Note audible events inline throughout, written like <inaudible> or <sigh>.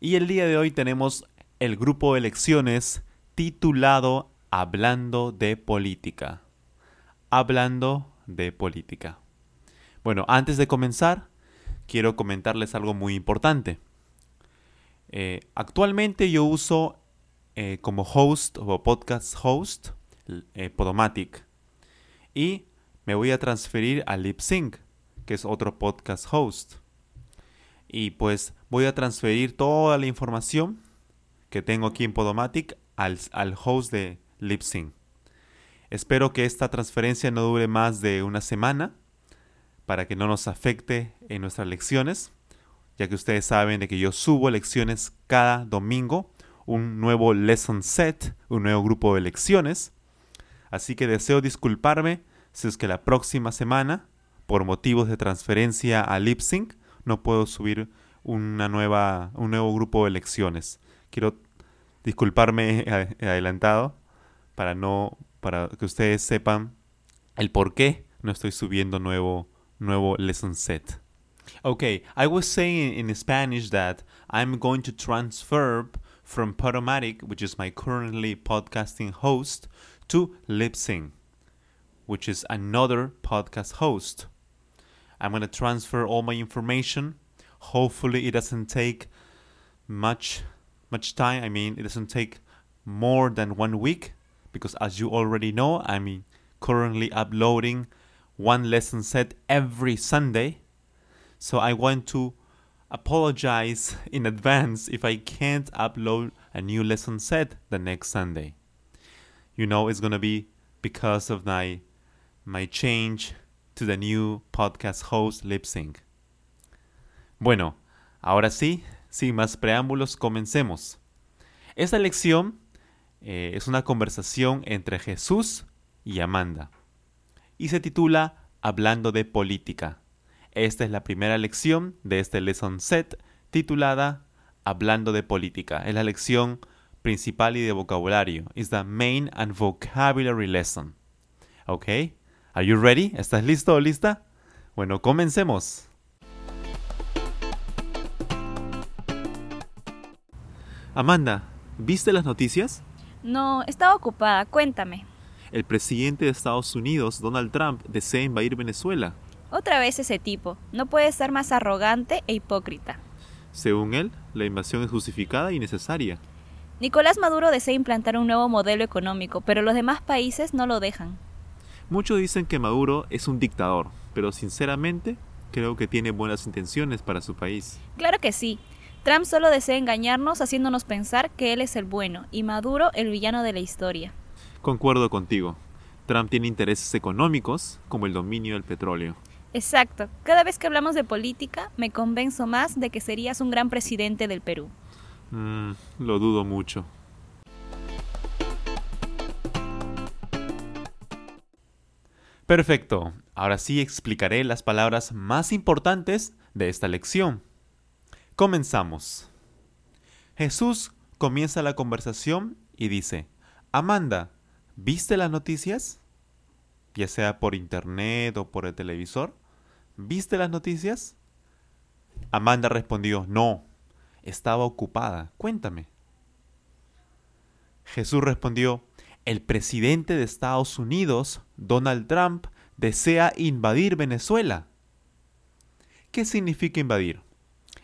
y el día de hoy tenemos el grupo de lecciones titulado Hablando de Política. Hablando de Política. Bueno, antes de comenzar, quiero comentarles algo muy importante. Eh, actualmente yo uso eh, como host o podcast host eh, Podomatic y me voy a transferir a LipSync, que es otro podcast host. Y pues voy a transferir toda la información que tengo aquí en Podomatic al, al host de LipSync. Espero que esta transferencia no dure más de una semana para que no nos afecte en nuestras lecciones, ya que ustedes saben de que yo subo lecciones cada domingo, un nuevo lesson set, un nuevo grupo de lecciones. Así que deseo disculparme si es que la próxima semana, por motivos de transferencia a LipSync, no puedo subir una nueva, un nuevo grupo de lecciones. Quiero disculparme <laughs> adelantado para no para que ustedes sepan el por qué no estoy subiendo nuevo nuevo lesson set. Okay, I was saying in Spanish that I'm going to transfer from Podomatic, which is my currently podcasting host, to Lipsync, which is another podcast host. I'm going to transfer all my information. Hopefully, it doesn't take much much time. I mean, it doesn't take more than one week because, as you already know, I'm currently uploading one lesson set every Sunday. So I want to apologize <laughs> in advance if I can't upload a new lesson set the next Sunday. You know it's gonna be because of my my change to the new podcast host LipSync. Bueno, ahora sí, sin más preámbulos, comencemos. Esta lección eh, es una conversación entre Jesús y Amanda y se titula Hablando de política. Esta es la primera lección de este lesson set titulada Hablando de política. Es la lección principal y de vocabulario. Is the main and vocabulary lesson. ¿Ok? Are you ready? ¿Estás listo o lista? Bueno, comencemos. Amanda, ¿viste las noticias? No, estaba ocupada. Cuéntame. El presidente de Estados Unidos, Donald Trump, desea invadir Venezuela. Otra vez ese tipo. No puede ser más arrogante e hipócrita. Según él, la invasión es justificada y necesaria. Nicolás Maduro desea implantar un nuevo modelo económico, pero los demás países no lo dejan. Muchos dicen que Maduro es un dictador, pero sinceramente creo que tiene buenas intenciones para su país. Claro que sí. Trump solo desea engañarnos haciéndonos pensar que él es el bueno y Maduro el villano de la historia. Concuerdo contigo. Trump tiene intereses económicos como el dominio del petróleo. Exacto. Cada vez que hablamos de política, me convenzo más de que serías un gran presidente del Perú. Mm, lo dudo mucho. Perfecto. Ahora sí explicaré las palabras más importantes de esta lección. Comenzamos. Jesús comienza la conversación y dice, Amanda, ¿viste las noticias? Ya sea por internet o por el televisor. ¿Viste las noticias? Amanda respondió, no, estaba ocupada. Cuéntame. Jesús respondió, el presidente de Estados Unidos, Donald Trump, desea invadir Venezuela. ¿Qué significa invadir?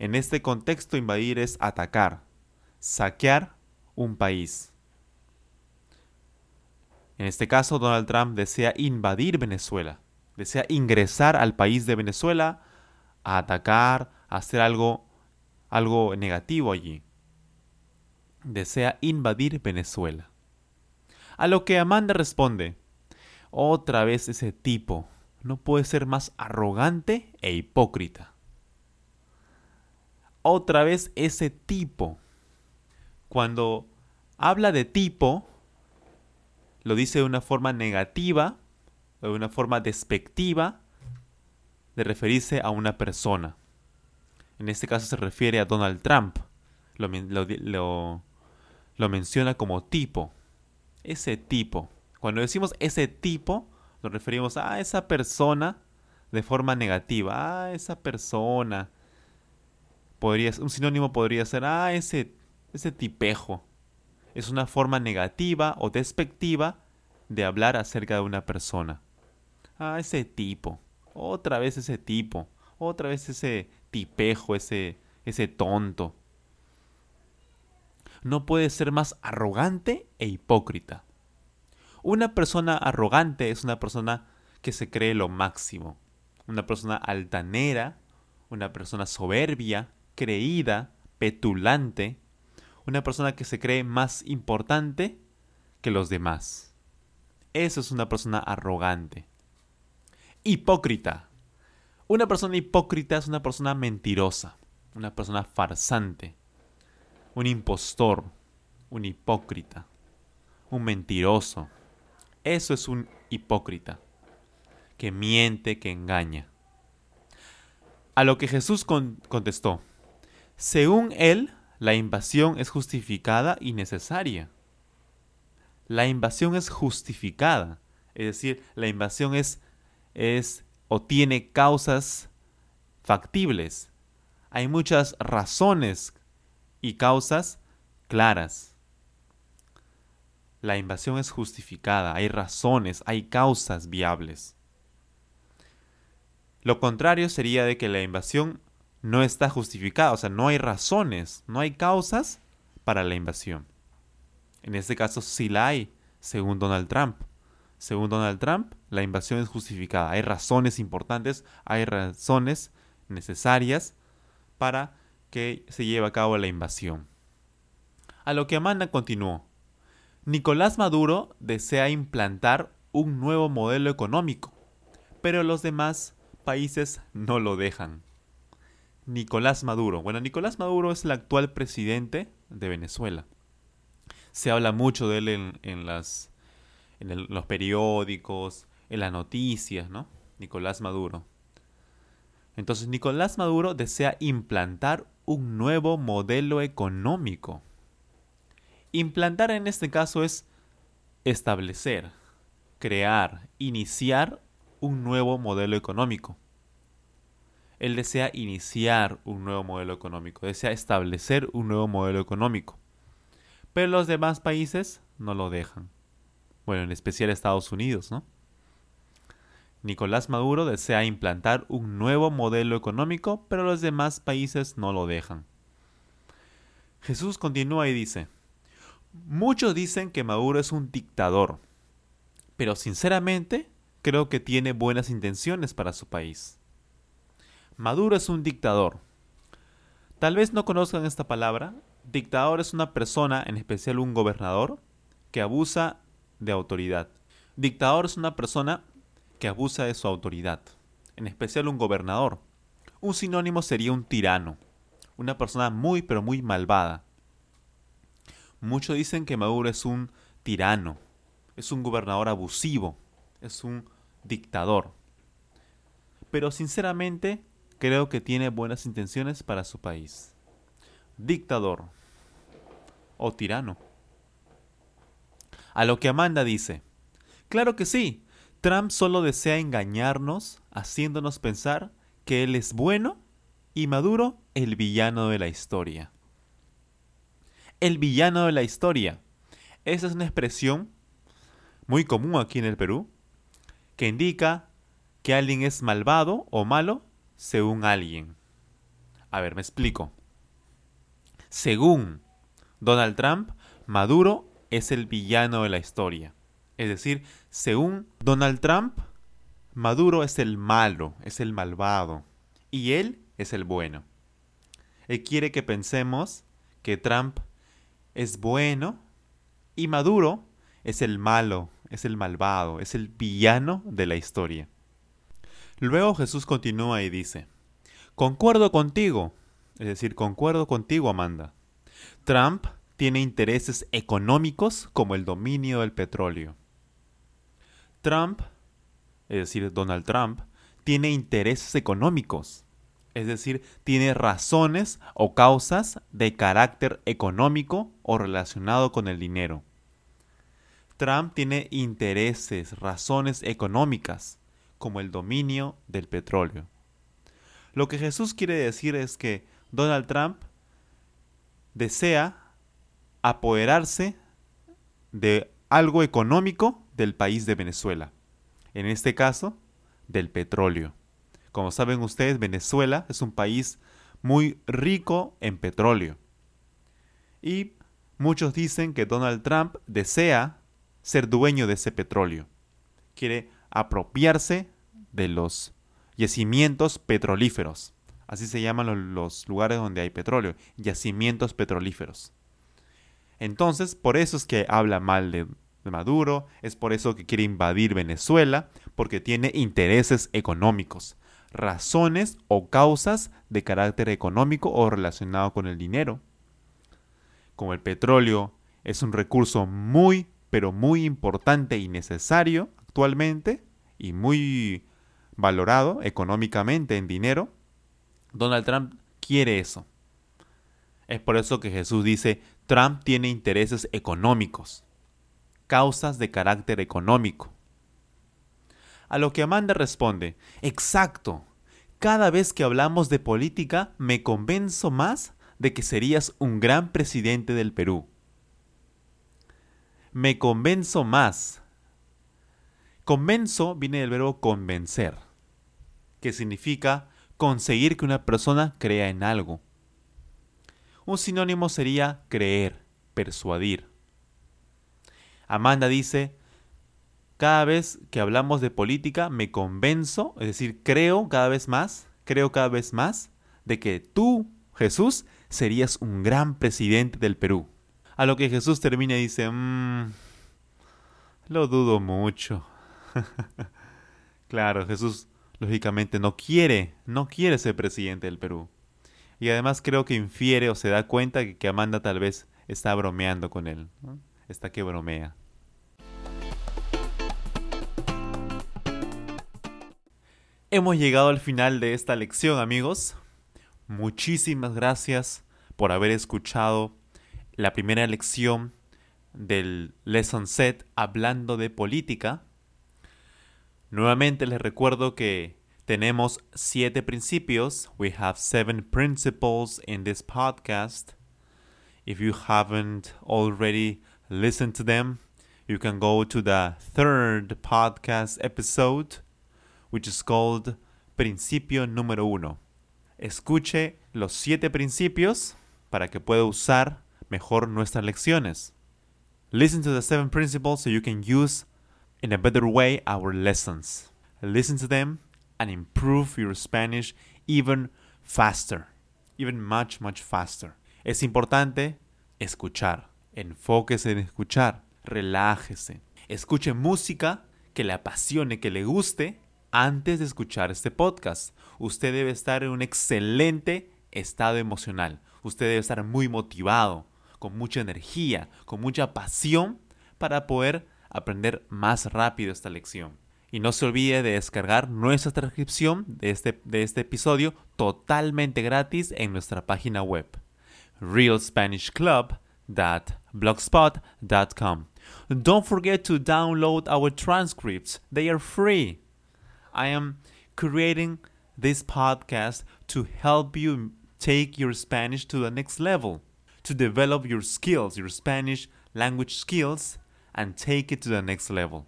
En este contexto, invadir es atacar, saquear un país. En este caso, Donald Trump desea invadir Venezuela, desea ingresar al país de Venezuela a atacar, a hacer algo, algo negativo allí. Desea invadir Venezuela. A lo que Amanda responde, otra vez ese tipo, no puede ser más arrogante e hipócrita. Otra vez ese tipo. Cuando habla de tipo, lo dice de una forma negativa, de una forma despectiva, de referirse a una persona. En este caso se refiere a Donald Trump. Lo, lo, lo menciona como tipo. Ese tipo. Cuando decimos ese tipo, nos referimos a esa persona de forma negativa. A esa persona. Podría, un sinónimo podría ser, ah, ese, ese tipejo. Es una forma negativa o despectiva de hablar acerca de una persona. Ah, ese tipo. Otra vez ese tipo. Otra vez ese tipejo, ese, ese tonto. No puede ser más arrogante e hipócrita. Una persona arrogante es una persona que se cree lo máximo, una persona altanera, una persona soberbia, creída, petulante, una persona que se cree más importante que los demás. Eso es una persona arrogante. Hipócrita. Una persona hipócrita es una persona mentirosa, una persona farsante, un impostor, un hipócrita, un mentiroso, eso es un hipócrita, que miente, que engaña. A lo que Jesús contestó, según él, la invasión es justificada y necesaria. La invasión es justificada, es decir, la invasión es, es o tiene causas factibles. Hay muchas razones y causas claras. La invasión es justificada, hay razones, hay causas viables. Lo contrario sería de que la invasión no está justificada, o sea, no hay razones, no hay causas para la invasión. En este caso sí la hay, según Donald Trump. Según Donald Trump, la invasión es justificada. Hay razones importantes, hay razones necesarias para que se lleve a cabo la invasión. A lo que Amanda continuó. Nicolás Maduro desea implantar un nuevo modelo económico, pero los demás países no lo dejan. Nicolás Maduro. Bueno, Nicolás Maduro es el actual presidente de Venezuela. Se habla mucho de él en los periódicos, en las noticias, ¿no? Nicolás Maduro. Entonces, Nicolás Maduro desea implantar un nuevo modelo económico. Implantar en este caso es establecer, crear, iniciar un nuevo modelo económico. Él desea iniciar un nuevo modelo económico, desea establecer un nuevo modelo económico. Pero los demás países no lo dejan. Bueno, en especial Estados Unidos, ¿no? Nicolás Maduro desea implantar un nuevo modelo económico, pero los demás países no lo dejan. Jesús continúa y dice, Muchos dicen que Maduro es un dictador, pero sinceramente creo que tiene buenas intenciones para su país. Maduro es un dictador. Tal vez no conozcan esta palabra. Dictador es una persona, en especial un gobernador, que abusa de autoridad. Dictador es una persona que abusa de su autoridad, en especial un gobernador. Un sinónimo sería un tirano, una persona muy pero muy malvada, Muchos dicen que Maduro es un tirano, es un gobernador abusivo, es un dictador. Pero sinceramente creo que tiene buenas intenciones para su país. Dictador o tirano. A lo que Amanda dice, claro que sí, Trump solo desea engañarnos haciéndonos pensar que él es bueno y Maduro el villano de la historia el villano de la historia. Esa es una expresión muy común aquí en el Perú, que indica que alguien es malvado o malo según alguien. A ver, me explico. Según Donald Trump, Maduro es el villano de la historia. Es decir, según Donald Trump, Maduro es el malo, es el malvado, y él es el bueno. Él quiere que pensemos que Trump es bueno y Maduro es el malo, es el malvado, es el villano de la historia. Luego Jesús continúa y dice, Concuerdo contigo, es decir, concuerdo contigo, Amanda. Trump tiene intereses económicos como el dominio del petróleo. Trump, es decir, Donald Trump, tiene intereses económicos, es decir, tiene razones o causas de carácter económico o relacionado con el dinero. Trump tiene intereses, razones económicas, como el dominio del petróleo. Lo que Jesús quiere decir es que Donald Trump desea apoderarse de algo económico del país de Venezuela. En este caso, del petróleo. Como saben ustedes, Venezuela es un país muy rico en petróleo. Y muchos dicen que Donald Trump desea ser dueño de ese petróleo. Quiere apropiarse de los yacimientos petrolíferos. Así se llaman los, lugares donde hay petróleo, yacimientos petrolíferos. Entonces, por eso es que habla mal de, Maduro, es por eso que quiere invadir Venezuela, porque tiene intereses económicos, razones o causas de carácter económico o relacionado con el dinero. Como el petróleo es un recurso muy, pero muy importante y necesario actualmente, y muy valorado económicamente en dinero, Donald Trump quiere eso. Es por eso que Jesús dice, Trump tiene intereses económicos, causas de carácter económico. A lo que Amanda responde, exacto, cada vez que hablamos de política me convenzo más de que serías un gran presidente del Perú. Me convenzo más. Convenzo viene del verbo convencer, que significa conseguir que una persona crea en algo. Un sinónimo sería creer, persuadir. Amanda dice, cada vez que hablamos de política me convenzo, es decir, creo cada vez más, creo cada vez más de que tú, Jesús, serías un gran presidente del Perú. A lo que Jesús termina y dice, mmm, lo dudo mucho. <laughs> claro, Jesús lógicamente no quiere, no quiere ser presidente del Perú. Y además creo que infiere o se da cuenta que, Amanda tal vez está bromeando con él. Está que bromea. Hemos llegado al final de esta lección, amigos. Muchísimas gracias por haber escuchado la primera lección del Lesson Set hablando de política. Nuevamente les recuerdo que tenemos siete principios. We have seven principles in this podcast. If you haven't already listened to them, you can go to the third podcast episode, which is called Principio número uno. Escuche los siete principios para que pueda usar mejor nuestras lecciones. Listen to the seven principles so you can use in a better way our lessons. Listen to them and improve your Spanish even faster, even much, much faster. Es importante escuchar. Enfóquese en escuchar. Relájese. Escuche música que le apasione, que le guste antes de escuchar este podcast. Usted debe estar en un excelente estado emocional. Usted debe estar muy motivado, con mucha energía, con mucha pasión para poder aprender más rápido esta lección. Y no se olvide de descargar nuestra transcripción de este, de este episodio totalmente gratis en nuestra página web realspanishclub.blogspot.com. Don't forget to download our transcripts. They are free. I am creating this podcast to help you take your Spanish to the next level, to develop your skills, your Spanish language skills and take it to the next level.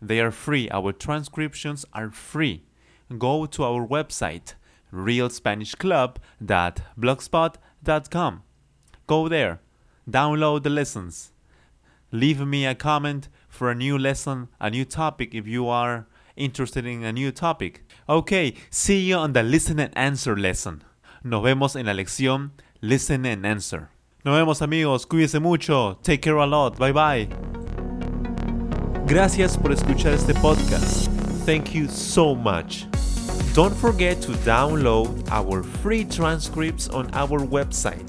They are free. Our transcriptions are free. Go to our website, realspanishclub.blogspot.com. Go there, download the lessons, leave me a comment for a new lesson, a new topic if you are interested in a new topic. Okay, see you on the listen and answer lesson. Nos vemos en la lección Listen and Answer. Nos vemos amigos, cuídense mucho, take care a lot, bye bye. Gracias por escuchar este podcast. Thank you so much. Don't forget to download our free transcripts on our website,